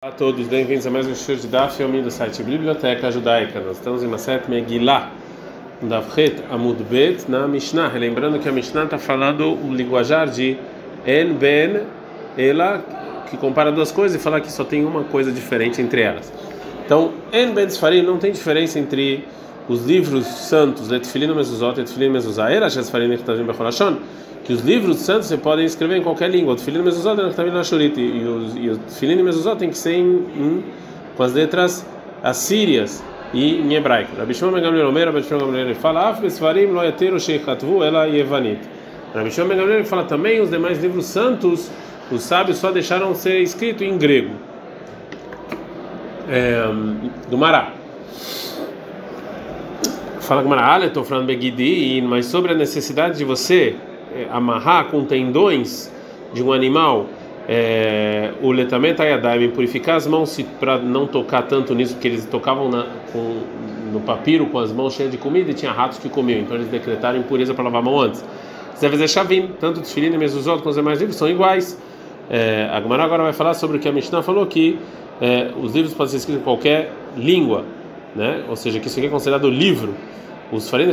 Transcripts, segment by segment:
Olá a todos, bem-vindos a mais um show de Daf Yomi do site Biblioteca Judaica. Nós estamos em Maset Megillah, Davret Amud Bet, na Mishnah. Lembrando que a Mishnah está falando o linguajar de En Ben Ela, que compara duas coisas e fala que só tem uma coisa diferente entre elas. Então, En Ben Sfarim não tem diferença entre os livros santos, Letfilin Mezuzot, Letfilin Mezuzah, Era Shesfarim Nechtavim Becholashon, que os livros santos você pode escrever em qualquer língua. O Tfilin Mezuzot é também na Shuriti. E os, e o Tfilin Mezuzot tem que ser em, em, com as letras assírias e em hebraico. Rabi Shimon Ben Gamliel Omer, Rabi Shimon Ben Gamliel fala, Af Besfarim lo yateru sheikhatvu ela yevanit. Rabi Shimon Ben Gamliel fala também os demais livros santos, os sábios só deixaram ser escrito em grego. É, do Mará. Fala Gamara, estou falando Begidin, mas sobre a necessidade de você amarrar com tendões de um animal é, o letamento ayadaim, purificar as mãos para não tocar tanto nisso, porque eles tocavam na, com, no papiro com as mãos cheias de comida e tinha ratos que comiam, então eles decretaram impureza para lavar a mão antes. Deve dizer chavim, tanto os filhinhos e mesuzot com os demais livros são iguais. É, a Gemara agora vai falar sobre o que a Mishnah falou que é, os livros podem ser escritos em qualquer língua, né? ou seja, que isso aqui é considerado livro os farinha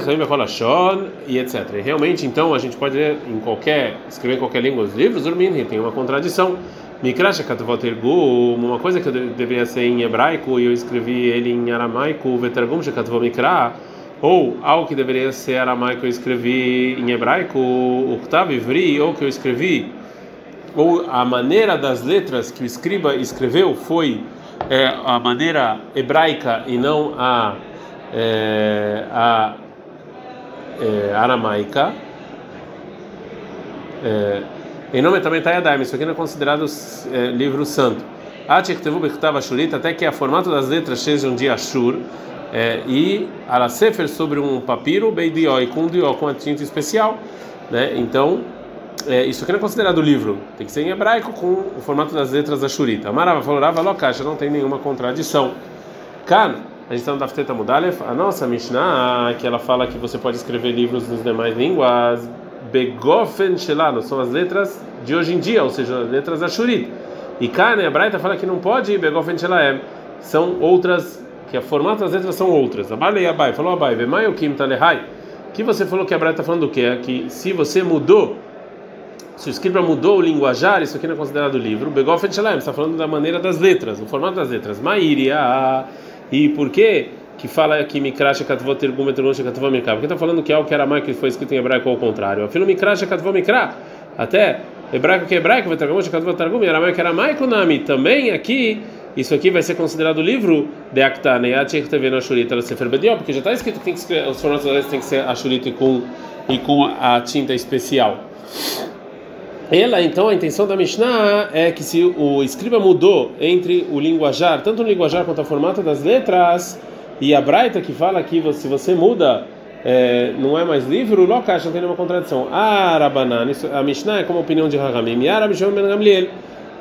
e etc. E realmente, então, a gente pode ler em qualquer, escrever em qualquer língua os livros, Urmin, tem uma contradição. Mikrasha Katvotergu, uma coisa que deveria ser em hebraico e eu escrevi ele em aramaico, Vetergum Shekatvot Mikra, ou algo que deveria ser aramaico eu escrevi em hebraico, Uktav Ivri, ou que eu escrevi, ou a maneira das letras que o escriba escreveu foi é, a maneira hebraica e não a é, a é, aramaica. É, em nome também está Yadayim, isso aqui não é considerado é, livro santo. Até que a formato das letras sejam de Ashur é, e Alasefer sobre um papiro, Beidioi, com um dió, com a tinta especial. Né? Então, é, isso aqui não é considerado livro, tem que ser em hebraico com o formato das letras da Shurita. Amarava falou, Rava não tem nenhuma contradição. Kan, a gente está no Dafteta Mudalef, a nossa Mishnah, que ela fala que você pode escrever livros nas demais línguas, Begofen Shelano, são as letras de hoje em dia, ou seja, as letras da Shurit. E Kane, a Braita fala que não pode Begofen Shelaem, são outras, que a formato das letras são outras. Abalei Abai, falou Abai, Vemai Kim Talehai, que você falou que a Braita está falando do quê? Que se você mudou, se o escriba mudou o linguajar, isso aqui não é considerado livro, Begofen Shelaem, está falando da maneira das letras, o formato das letras. Mairia. E por que que fala que Mikrasha Katvot Tergum Etrosha Katvot Mikra? Porque está falando que é algo que era mais que foi escrito em hebraico ao contrário. Afilo Mikrasha Katvot Mikra. Até hebraico que é hebraico, Vetragum Katvot Tergum, e aramaico Maiko Nami. Também aqui, isso aqui vai ser considerado livro de Aktane, Yachek TV na Shurita, Sefer Bedió, porque já está escrito que tem que ser, os formatos tem que ser a Shurita com, e com a tinta especial. Ela, então, a intenção da Mishnah é que se o escriba mudou entre o linguajar, tanto o linguajar quanto o formato das letras, e a Braita que fala que se você muda, é, não é mais livro, Lokash não tem nenhuma contradição. Ah, Rabanan, a Mishnah é como a opinião de Rahamim, e Rabi Shimon ben Gamliel.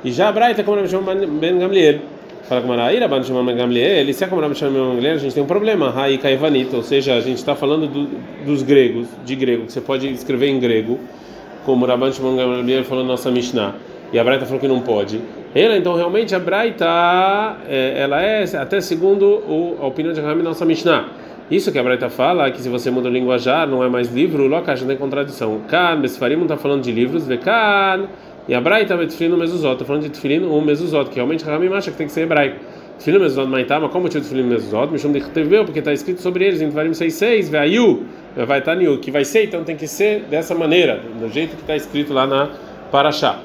E já a Braita é como Rabi ben Gamliel. Fala com Maraí, Shimon ben Gamliel, e se é como Rabi ben Gamliel, a gente tem um problema, Rai Kaivanita, ou seja, a gente está falando do, dos gregos, de grego, que você pode escrever em grego como Rabban Shimon Gamliel falou na nossa Mishnah, e a Braita falou que não pode. Ela, então, realmente, a Braita, é, ela é, até segundo o, a opinião de Rami, nossa Mishnah. Isso que a Braita fala, que se você muda o linguajar, não é mais livro, Lokash não tem contradição. Kan, Besfarim está falando de livros, Vekan, e a Braita, Betfilin, o Mezuzot, está falando de Tfilin, o Mezuzot, que realmente Rami acha que tem que ser hebraico. Tefilin Mezuzot Maitama, qual o motivo de Tefilin Mezuzot? De Teveu, porque está escrito sobre eles em Tvarim 6.6, Veayu, vai estar Niu, que vai ser, então tem que ser dessa maneira, do jeito que está escrito lá na Parashá.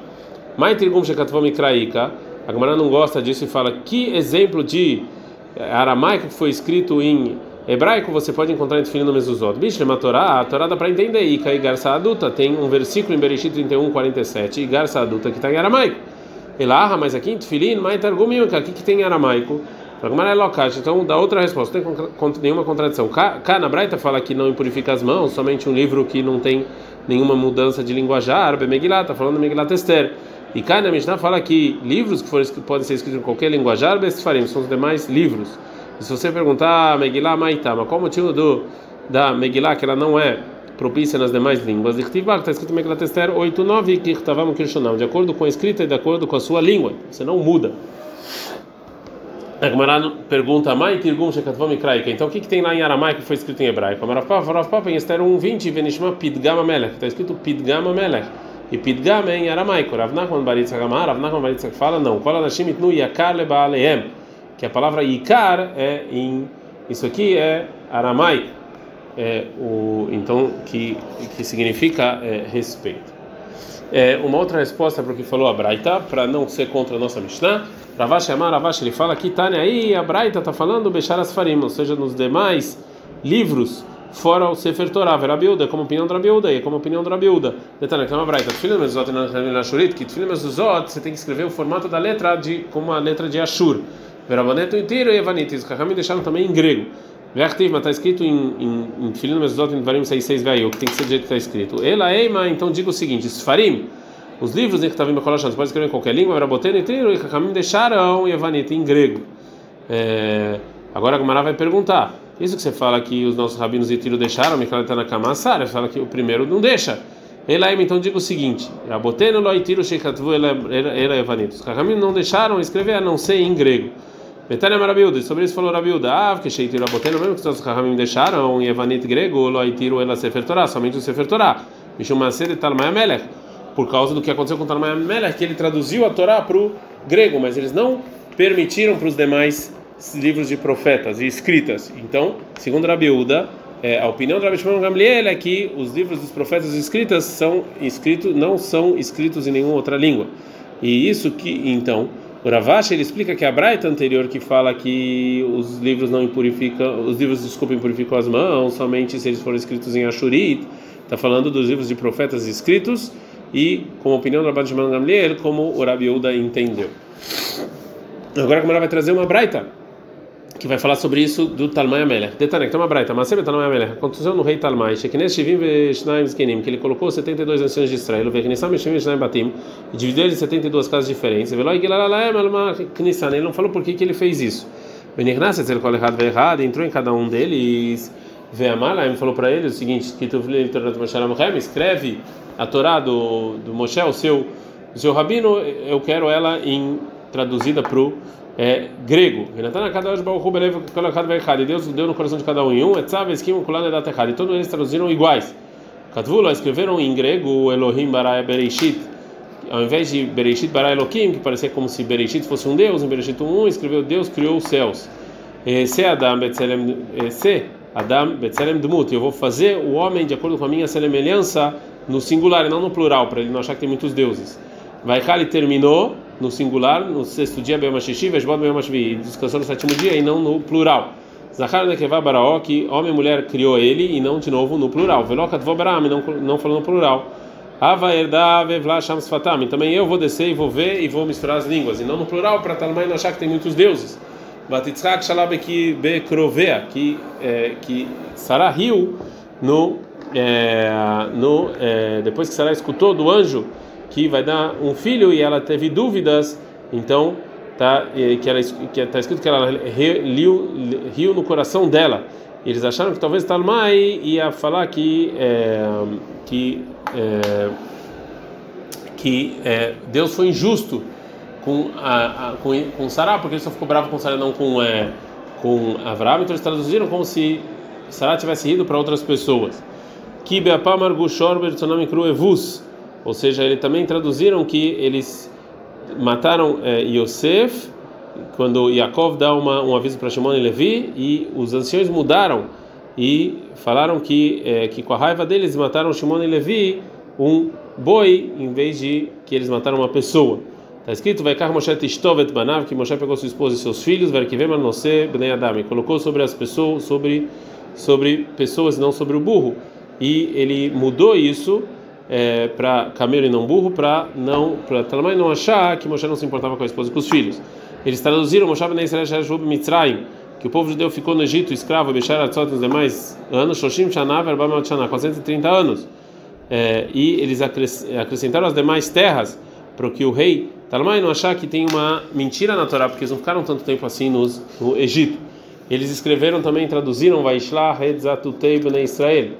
Maitrigum Shekatvom Mikraika, a Gemara não gosta disso e fala, que exemplo de aramaico que foi escrito em hebraico você pode encontrar em Tefilin Mezuzot? Bicho, a Torá, a Torá dá para entender, Ika e Garça Adulta, tem um versículo em Bereshit 31, 47, e Garça Adulta que está em aramaico. Elaha, mas aqui em Tfilin, Maitargumim, aqui que tem aramaico. Agora é local, então dá outra resposta, não tem nenhuma contradição. Cá na Braita fala que não impurifica as mãos, somente um livro que não tem nenhuma mudança de linguajar, Megillah, está falando Megillat Esther. E cá na Mishnah fala que livros que, forem, que podem ser escritos em qualquer linguajar, Bestfarim, são os demais livros. E se você perguntar Megillah Maitá, mas qual o motivo do, da Megillah que ela não é propícia nas demais línguas. Está escrito em Megillat Esther 8.9 que estávamos questionando, de acordo com a escrita e de acordo com a sua língua. Você não muda. A Gemara pergunta, Mai Tirgum Shekatvom Ikraika. Então o que, que tem lá em aramaico que foi escrito em hebraico? Rav Papa, em Esther 1:20, Venishma Pidgam Melech. Está escrito Pidgam Melech. E Pidgam é em aramaico. Rav Nachman Baritzak Amar, Rav Nachman Baritzak fala, não. Kol Anashim Itnu Yakar Lebaaleem. Que a palavra Yikar é em. Isso aqui é aramaico. É, o, então, que, que significa é, respeito. É, uma outra resposta para o que falou a Braita, para não ser contra a nossa Mishnah. Ravash Amar ele fala que tá aí a Braita está falando Becharas Farim, ou seja, nos demais livros fora o Sefer Torah, Rabiuda, como opinião do Rabiuda, e como opinião do Rabiuda. Detalhe, que é uma Braita, que você tem que escrever o formato da letra de como a letra de Ashur. Verabaneto inteiro e Evanit, os Kahamim deixaram também em grego. Vertiv, mas está escrito em em, em Tfilim Mezuzot em Dvarim 66 veio, que tem que ser do jeito que está escrito. Ela Eima, então diga o seguinte, Sfarim, os livros que estavam em Koloshans, pode escrever em qualquer língua, Veraboteno inteiro e Kahamim deixaram e Evanit em grego. É, agora a Gumara vai perguntar, isso que você fala que os nossos rabinos de tiro deixaram, Michael Tanakama Sara, fala que o primeiro não deixa. Elaim, então diga o seguinte: Raboteno loitiro sheikatvu era evanit. Os Kahamim não deixaram escrever a não ser em grego. Betânia Marabilda, sobre isso falou Rabilda, ah, que sheitiro Raboteno, mesmo que os Kahamim deixaram em evanit grego, loitiro ela sefer Torah, somente o sefer Torah. Mishum Maser Talmai Melech. Por causa do que aconteceu com Talmai Melech, que ele traduziu a Torá para o grego, mas eles não permitiram para os demais livros de profetas e escritas. Então, segundo Rabiúda, é, a opinião Rabi Shimon Gamliel é que os livros dos profetas escritas são escritos não são escritos em nenhuma outra língua. E isso que então o Ravash ele explica que a Braita anterior que fala que os livros não impurificam, os livros desculpa impurificam as mãos somente se eles forem escritos em Ashurit, está falando dos livros de profetas escritos e como opinião do Rabi Shimon Gamliel como o Rabiúda entendeu. Agora como ela vai trazer uma Braita que vai falar sobre isso do Talmai Amelech. Que tem uma braita, mas sempre Talmai Amelech. Aconteceu no rei Talmai, Shekines Shivim Veshnaim Zkenim, que ele colocou 72 anciões de Israel, Veknissam Shivim Veshnaim Batim, e dividiu eles em 72 casas diferentes. Veloi Gilalalaem Alma Knissan, ele não falou por que, que ele fez isso. Benignas Etzel Kol Echad Ve'Echad, entrou em cada um deles, Ve'amalaim falou para ele o seguinte, que tu escreve a Torá do, do Moshe, o seu, o seu rabino, eu quero ela em traduzida para o é, grego. E Deus deu no coração de cada um em um, e todos eles traduziram iguais. Katvula escreveram em grego Elohim bara Bereshit, ao invés de Bereshit bara Elohim, que parecia como se Bereshit fosse um Deus, em Bereshit 1 escreveu Deus criou os céus. Se Adam Betzelem, se Adam Betzelem Dmut, eu vou fazer o homem de acordo com a minha semelhança no singular e não no plural, para ele não achar que tem muitos deuses. Vai Kali terminou no singular, no sexto dia, Be'amashishi, Veshbot Be'amashvi, descansou no sétimo dia e não no plural. Zahar Nekevá Baraó, que homem e mulher criou ele e não de novo no plural. Velokat Vobaram, não, não falou no plural. Ava Erda Vevla Shams Fatam, também eu vou descer e vou ver e vou misturar as línguas, e não no plural, para Talmai não achar que tem muitos deuses. Batitzrak Shalabeki Bekrovea, que, é, que Sarah riu no, é, no, é, depois que Sarah escutou do anjo que vai dar um filho e ela teve dúvidas, então tá que ela que está escrito que ela riu, riu no coração dela. Eles acharam que talvez Talmai ia falar que é, que é, que é, Deus foi injusto com a, a com, com Sarah, porque ele só ficou bravo com Sarah não com é, com Abraão, então eles traduziram como se Sarah tivesse rido para outras pessoas. Que Beapamar Gushor Bertonami Cruevus ou seja, eles também traduziram que eles mataram é, Yosef quando Yaakov dá uma, um aviso para Shimon e Levi e os anciões mudaram e falaram que é, que com a raiva deles mataram Shimon e Levi um boi em vez de que eles mataram uma pessoa. Está escrito vai banav que Moshe pegou sua esposa e seus filhos ver que vem adam e colocou sobre as pessoas sobre sobre pessoas não sobre o burro e ele mudou isso é, para camelo e não burro, para não para também não achar que Moshe não se importava com a esposa e com os filhos. Eles traduziram Moshe ben Israel Mitzrayim, que o povo judeu ficou no Egito escravo, Bechar Atzot nos demais anos, Shoshim Shana Verbamat Shana, 430 anos. É, e eles acrescentaram as demais terras para que o rei Talmai não achar que tem uma mentira na Torá, porque eles não ficaram tanto tempo assim nos, no Egito. Eles escreveram também, traduziram Vaishlah Redzatutei Bnei Israel,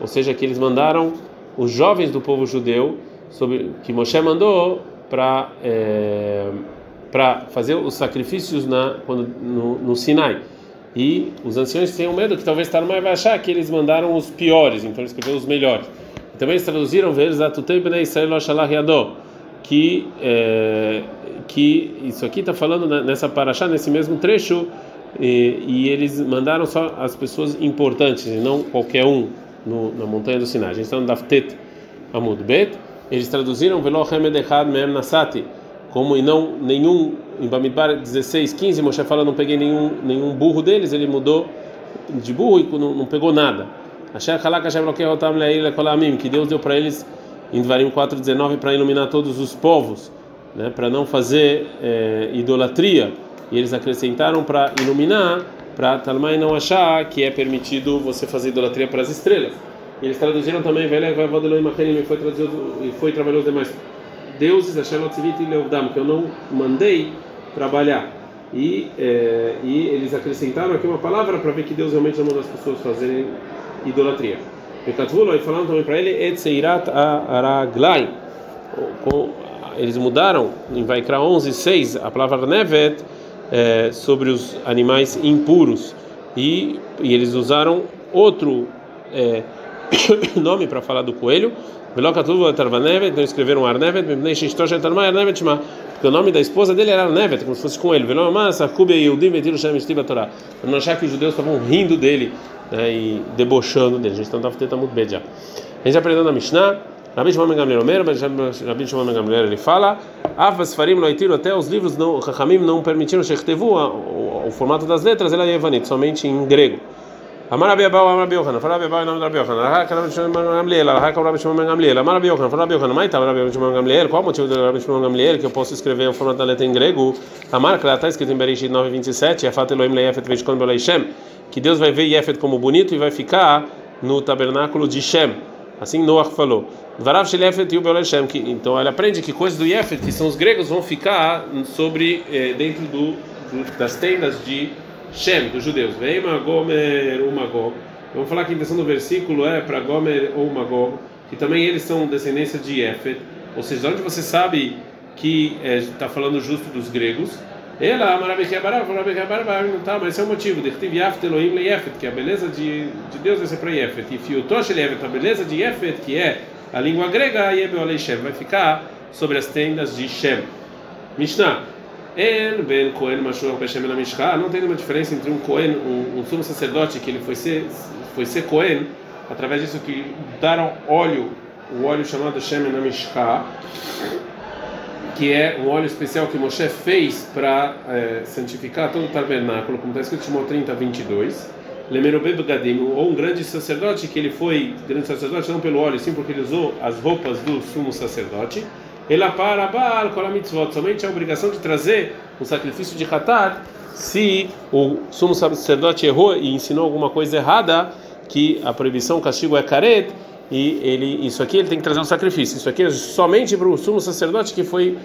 ou seja, que eles mandaram os jovens do povo judeu sobre que Moshe mandou para é, para fazer os sacrifícios na, quando, no, no Sinai. E os anciões tinham medo que talvez Tarmai vai achar que eles mandaram os piores, então eles escreveu os melhores. Também eles traduziram que é, que isso aqui está falando nessa paraxá, nesse mesmo trecho, e, e, eles mandaram só as pessoas importantes e não qualquer um no, na montanha do Sinai. A gente está no Daftet Amud Bet. Eles traduziram Velo Hemed Mem Nasati como e não nenhum em Bamidbar 16, 15, Moshe fala não peguei nenhum nenhum burro deles, ele mudou de burro e não, não pegou nada. Que Deus deu para eles em Dvarim 4:19 para iluminar todos os povos, né, para não fazer é, idolatria. E eles acrescentaram para iluminar, para Talmai não achar que é permitido você fazer idolatria para as estrelas. E eles traduziram também, e foi traduzido e foi trabalhou demais deuses, que eu não mandei trabalhar. E, é, e eles acrescentaram aqui uma palavra para ver que Deus realmente não manda as pessoas fazerem idolatria. E falaram também para ele, Etseirat Araglai. Eles mudaram em Vaikra 11, 6, a palavra Nevet é, sobre os animais impuros. E, e eles usaram outro é, nome para falar do coelho. Então escreveram Arnevet, porque o nome da esposa dele era Arnevet, como se fosse com ele. Para não achar que os judeus estavam rindo dele né, e debochando dele. A gente está tendo muito bem já. A gente aprendeu na Mishnah. Rabi Shimon Gamliel Omer, Rabi Shimon Gamliel ele fala, Avas Farim Loitiru, até os livros não, Chachamim não permitiram Shechtevu, o, formato das letras, ele é Evanit, somente em grego. Amar Rabi Abau, Amar Rabi Yochanan, fala Rabi Abau em nome de Rabi Yochanan, Rahak Rabi Shimon Gamliel, Rahak Rabi Shimon Gamliel, Amar Rabi Yochanan, fala Rabi Yochanan, Maita Rabi Shimon Gamliel, qual o motivo de Rabi Shimon Gamliel que eu posso escrever o formato da letra em grego? Amar, que está escrito em Bereshit 9:27, Afat Elohim Leifet Veishkon Beleishem, que Deus vai ver Yefet como bonito e vai ficar no tabernáculo de Shem. Assim Noach falou. Então ele aprende que coisas do Yefet, que são os gregos, vão ficar sobre eh, dentro do, das tendas de Shem, dos judeus. Veima Gomer Umagog. Vamos falar que a intenção do versículo é para Gomer ou Magog, que também eles são descendência de Yefet. Ou seja, onde você sabe que está eh, falando justo dos gregos, ela, não tá, mas esse é o motivo. De que a beleza de, de Deus vai ser para Yefet. E Fiutosh Yefet, a beleza de Yefet, que é a língua grega, Yebeu Shem, vai ficar sobre as tendas de Shem. Mishnah. En ben Cohen Mashur Beshem na Mishka. Não tem nenhuma diferença entre um Cohen, um, um sumo sacerdote que ele foi ser, foi ser Cohen, através disso que deram óleo, o óleo chamado Shem na Mishka que é um óleo especial que Moshe fez para é, santificar todo o tabernáculo, como está escrito em Shimon 30, 22. Lemerobeb Gadim, ou um grande sacerdote, que ele foi grande sacerdote não pelo óleo, sim porque ele usou as roupas do sumo sacerdote. Ela para Baal Kolamitzvot, somente a obrigação de trazer o sacrifício de Hatat, se o sumo sacerdote errou e ensinou alguma coisa errada, que a proibição, o castigo é caret, e ele isso aqui ele tem que trazer um sacrifício. Isso aqui é somente para o sumo sacerdote que foi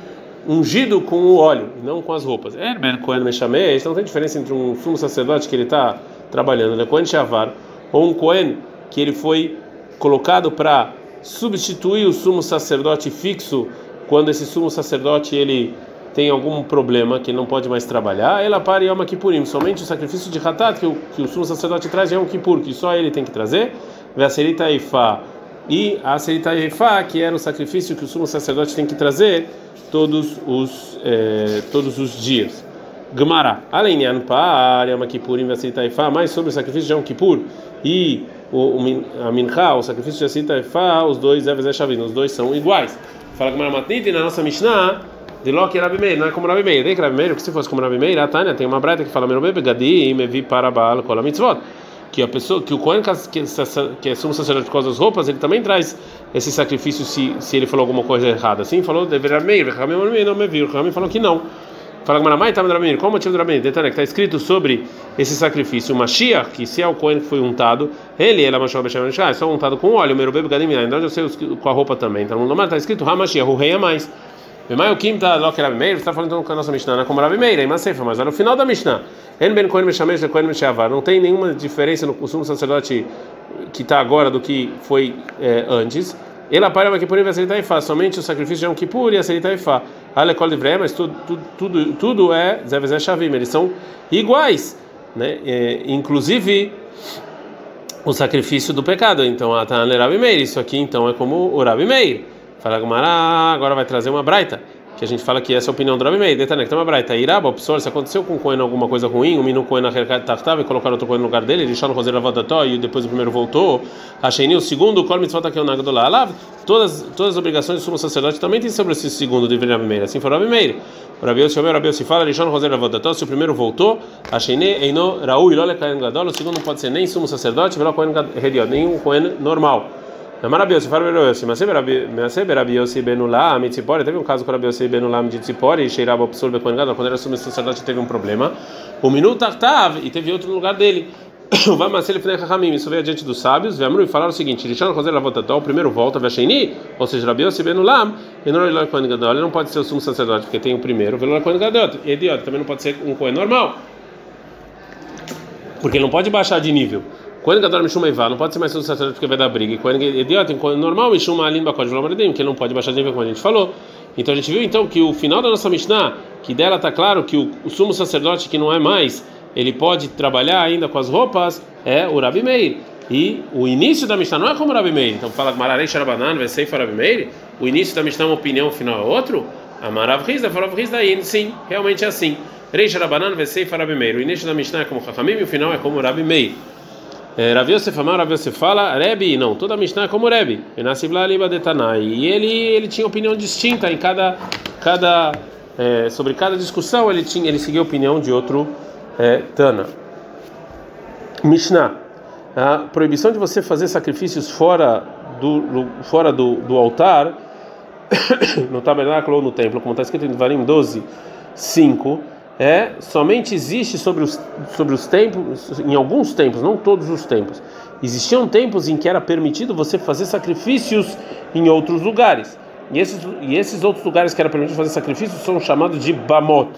ungido com o óleo, não com as roupas. É, ben Cohen Meshameh, não tem diferença entre um sumo sacerdote que ele está trabalhando, né? Cohen Shavar, ou um Cohen que ele foi colocado para substituir o sumo sacerdote fixo quando esse sumo sacerdote ele tem algum problema que não pode mais trabalhar, ela para Yom Kippurim, somente o sacrifício de Hatat que o, que o sumo sacerdote traz é um Kippur, que só ele tem que trazer, Veserita Ifá e a Seitaifá, que era o sacrifício que o sumo sacerdote tem que trazer todos os eh, todos os dias. Gemara, além de Anpar, Yom Kippurim, Veseritaifá, mais sobre o sacrifício de Yom Kippur e o, o a Mincha, o sacrifício de Seitaifá, os dois os dois são iguais. Fala Gemara Matniti na nossa Mishnah, de Loki Rabi Meir, não é como Rabi Meir, tem que Rabi Meir, que se fosse como Rabi Meir, a Tânia tem uma breta que fala Merobebe Gadi, Mevi para Baal, Kola Mitzvot que a pessoa que o Cohen que, que é sumo sacerdote causa das roupas ele também traz esse sacrifício se, se ele falou alguma coisa errada. Assim falou deveria meir não me viu falou que não. Fala que Maramai estava Ramim qual o motivo do Ramim detalhe que está escrito sobre esse sacrifício. O Mashiach que se é o Cohen que foi untado ele ela machou é só untado com óleo meu bebê gadim então eu sei com a roupa também. Então no está escrito Hamashiach o rei é mais Bemai o Kim tá que Rabi Meir, está falando então com a nossa Mishnah, né? como Rabi Meir, é Masefa, mas olha o final da Mishnah. En ben Kohen Meshamesh le Kohen Meshavar. Não tem nenhuma diferença no sumo sacerdote que está agora do que foi antes. Ela para uma Kippur e a Ifá, somente o sacrifício de Yom Kippur e a Serita Ifá. Alekol de mas tudo, tudo, tudo, é Zevezé Shavim, eles são iguais, né? É, inclusive o sacrifício do pecado. Então, a Tana Rabi Meir, isso aqui então é como o Rabi Meir. Fala Gumará, agora vai trazer uma braita que a gente fala que essa é a opinião do Rabi Meir. Detané, que tem uma braita. Iraba, opsor, se aconteceu com o Cohen alguma coisa ruim, o minu Cohen tartava e colocaram outro Cohen no lugar dele, ele chama no Roser Avodató e depois o primeiro voltou. Achei o segundo, Kol Mitzvot aqui o Nagdolá. Alav, todas, todas as obrigações do sumo sacerdote também tem sobre esse segundo de Rabi Meir. Assim foi o Rabi Meir. O Rabi Yossi, o Rabi Yossi fala, ele chama no Roser Avodató, se o primeiro voltou, Achei Eino Raul e Lole Kain Gadol, o segundo não pode ser nem sumo sacerdote, nem um Cohen normal. Maravilhoso, Farabiossi, mas sempre Rabiossi Benulam, Mitzipori, teve um caso com Rabiossi Benulam de Tzipori, Sheiraba Psul Bekoengado, quando era sumo sacerdote teve um problema. O minuto Tartav, e teve outro no lugar dele. Vai Marcelo Fnei Rahamim, isso veio adiante dos sábios, Vemru e falaram o seguinte: Rishon Roser Lavotató, o primeiro volta, Vesheini, ou seja, Rabiossi Benulam, e não ele não pode ser o sumo sacerdote, porque tem o primeiro, Velor Koengadot, e idiota, também não pode ser um Koen normal, porque ele não pode baixar de nível. Kohen Gadol Mishum Eivá, não pode ser mais um sacerdote porque vai dar briga. E Kohen Idiota, em normal, Mishum Alim Bakod Vlomaredim, que ele não pode baixar de nível, como a gente falou. Então a gente viu então que o final da nossa Mishnah, que dela está claro que o, o, sumo sacerdote que não é mais, ele pode trabalhar ainda com as roupas, é o Rabi Meir. E o início da Mishnah não é como o Rabi Meir. Então fala Mararei Sharabanan, ser Rabi Meir. O início da Mishnah é uma opinião, o final é outro. Amarav Rizda, Farav Rizda, sim, realmente é assim. Rei Sharabanan, vai ser Rabi Meir. O início da Mishnah é como Chachamim e o final é como Rabi Meir. É, Rav Yosef Amar, Rav Yosef fala, Rebbe, não, toda a Mishnah é como Rebbe, e ele ele tinha opinião distinta em cada cada é, sobre cada discussão ele tinha ele seguia a opinião de outro é, Tana. Mishnah, a proibição de você fazer sacrifícios fora do fora do, do altar no tabernáculo ou no templo, como está escrito em Varim 12, 5 é somente existe sobre os sobre os tempos em alguns tempos não todos os tempos. Existiam tempos em que era permitido você fazer sacrifícios em outros lugares. E esses e esses outros lugares que era permitido fazer sacrifícios são chamados de bamot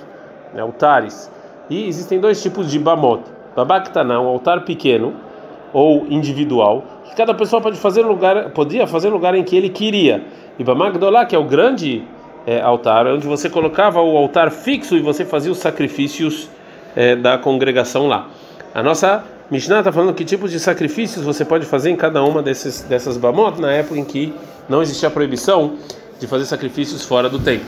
né, altares. E existem dois tipos de bamot babaktaná um altar pequeno ou individual que cada pessoa pode fazer lugar podia fazer lugar em que ele queria. E bamagdolá que é o grande é, altar, onde você colocava o altar fixo e você fazia os sacrifícios é, da congregação lá. A nossa Mishnah está falando que tipos de sacrifícios você pode fazer em cada uma desses, dessas bamot na época em que não existia proibição de fazer sacrifícios fora do templo.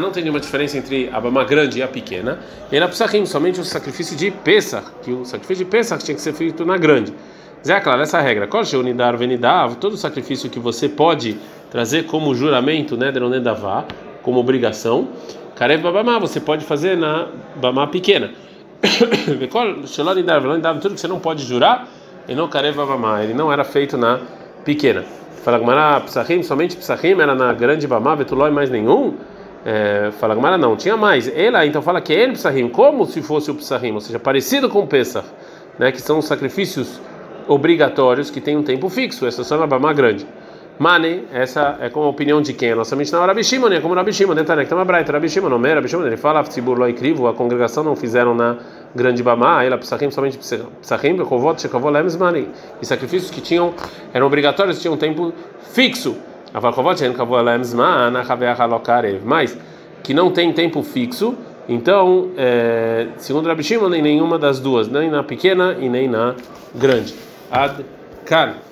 Não tem nenhuma diferença entre a bama grande e a pequena. E na Psachim, somente o sacrifício de Pesach, que o sacrifício de Pesach tinha que ser feito na grande. Zé, claro, essa regra. Todo sacrifício que você pode trazer como juramento, né, Deronedavá, como obrigação. Karev Babamá, você pode fazer na Bamá pequena. Tudo que você não pode jurar, e não Karev Babamá, ele não era feito na pequena. Fala Gmará, Psachim, somente Psachim era na grande Bamá, Vetulói mais nenhum. É, fala Gmará, não, tinha mais. Ela, então fala que ele Psachim, como se fosse o Psachim, ou seja, parecido com o Pesach, né, que são os sacrifícios obrigatórios que têm um tempo fixo, essa só na Bamá grande. Mane, essa é como a opinião de quem? A nossa Mishnah é Rabi Shimon, é como Rabi Shimon, tem uma braita, Rabi Shimon, é Rabi Shimon, ele fala, Tzibur lo crivo, a congregação não fizeram na grande Bamá, ela Psachim, somente Psachim, Bekovot, Shekavot, Lemes, Mane, e sacrifícios que tinham, eram obrigatórios, tinham um tempo fixo, Avakovot, Shekavot, Lemes, Mane, Haveach, Alokarev, mas que não tem tempo fixo, então, é, segundo Rabi Shimon, nem nenhuma das duas, nem na pequena e nem na grande. Ad Kan.